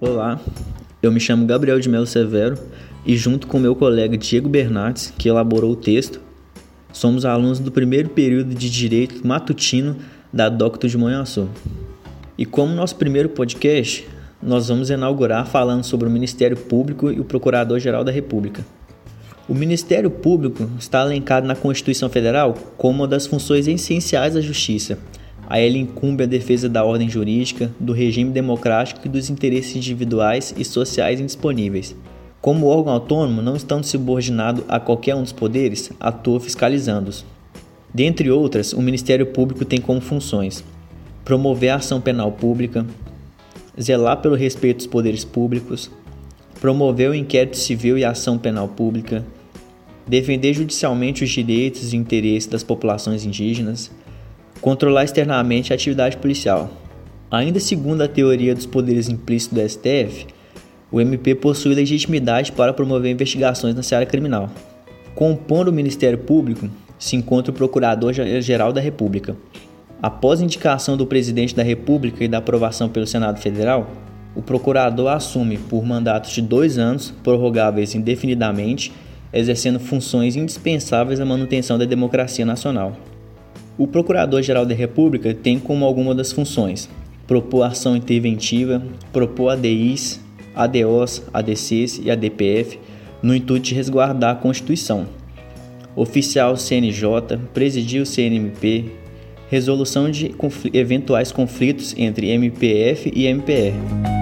Olá, eu me chamo Gabriel de Melo Severo e, junto com meu colega Diego Bernardes, que elaborou o texto, somos alunos do primeiro período de Direito Matutino da Docto de Manhuaçu. E como nosso primeiro podcast, nós vamos inaugurar falando sobre o Ministério Público e o Procurador-Geral da República. O Ministério Público está elencado na Constituição Federal como uma das funções essenciais da Justiça a ele incumbe a defesa da ordem jurídica, do regime democrático e dos interesses individuais e sociais indisponíveis. Como órgão autônomo, não estando subordinado a qualquer um dos poderes, atua fiscalizando-os. Dentre outras, o Ministério Público tem como funções: promover a ação penal pública, zelar pelo respeito dos poderes públicos, promover o inquérito civil e a ação penal pública, defender judicialmente os direitos e interesses das populações indígenas, controlar externamente a atividade policial. Ainda segundo a teoria dos poderes implícitos do STF, o MP possui legitimidade para promover investigações na seara criminal. Compondo o Ministério Público se encontra o Procurador-Geral da República. Após indicação do Presidente da República e da aprovação pelo Senado Federal, o procurador assume por mandatos de dois anos, prorrogáveis indefinidamente, exercendo funções indispensáveis à manutenção da democracia nacional. O Procurador-Geral da República tem como alguma das funções propor ação interventiva, propor ADIs, ADOs, ADCs e ADPF no intuito de resguardar a Constituição. Oficial CNJ, presidir o CNMP, resolução de eventuais conflitos entre MPF e MPR.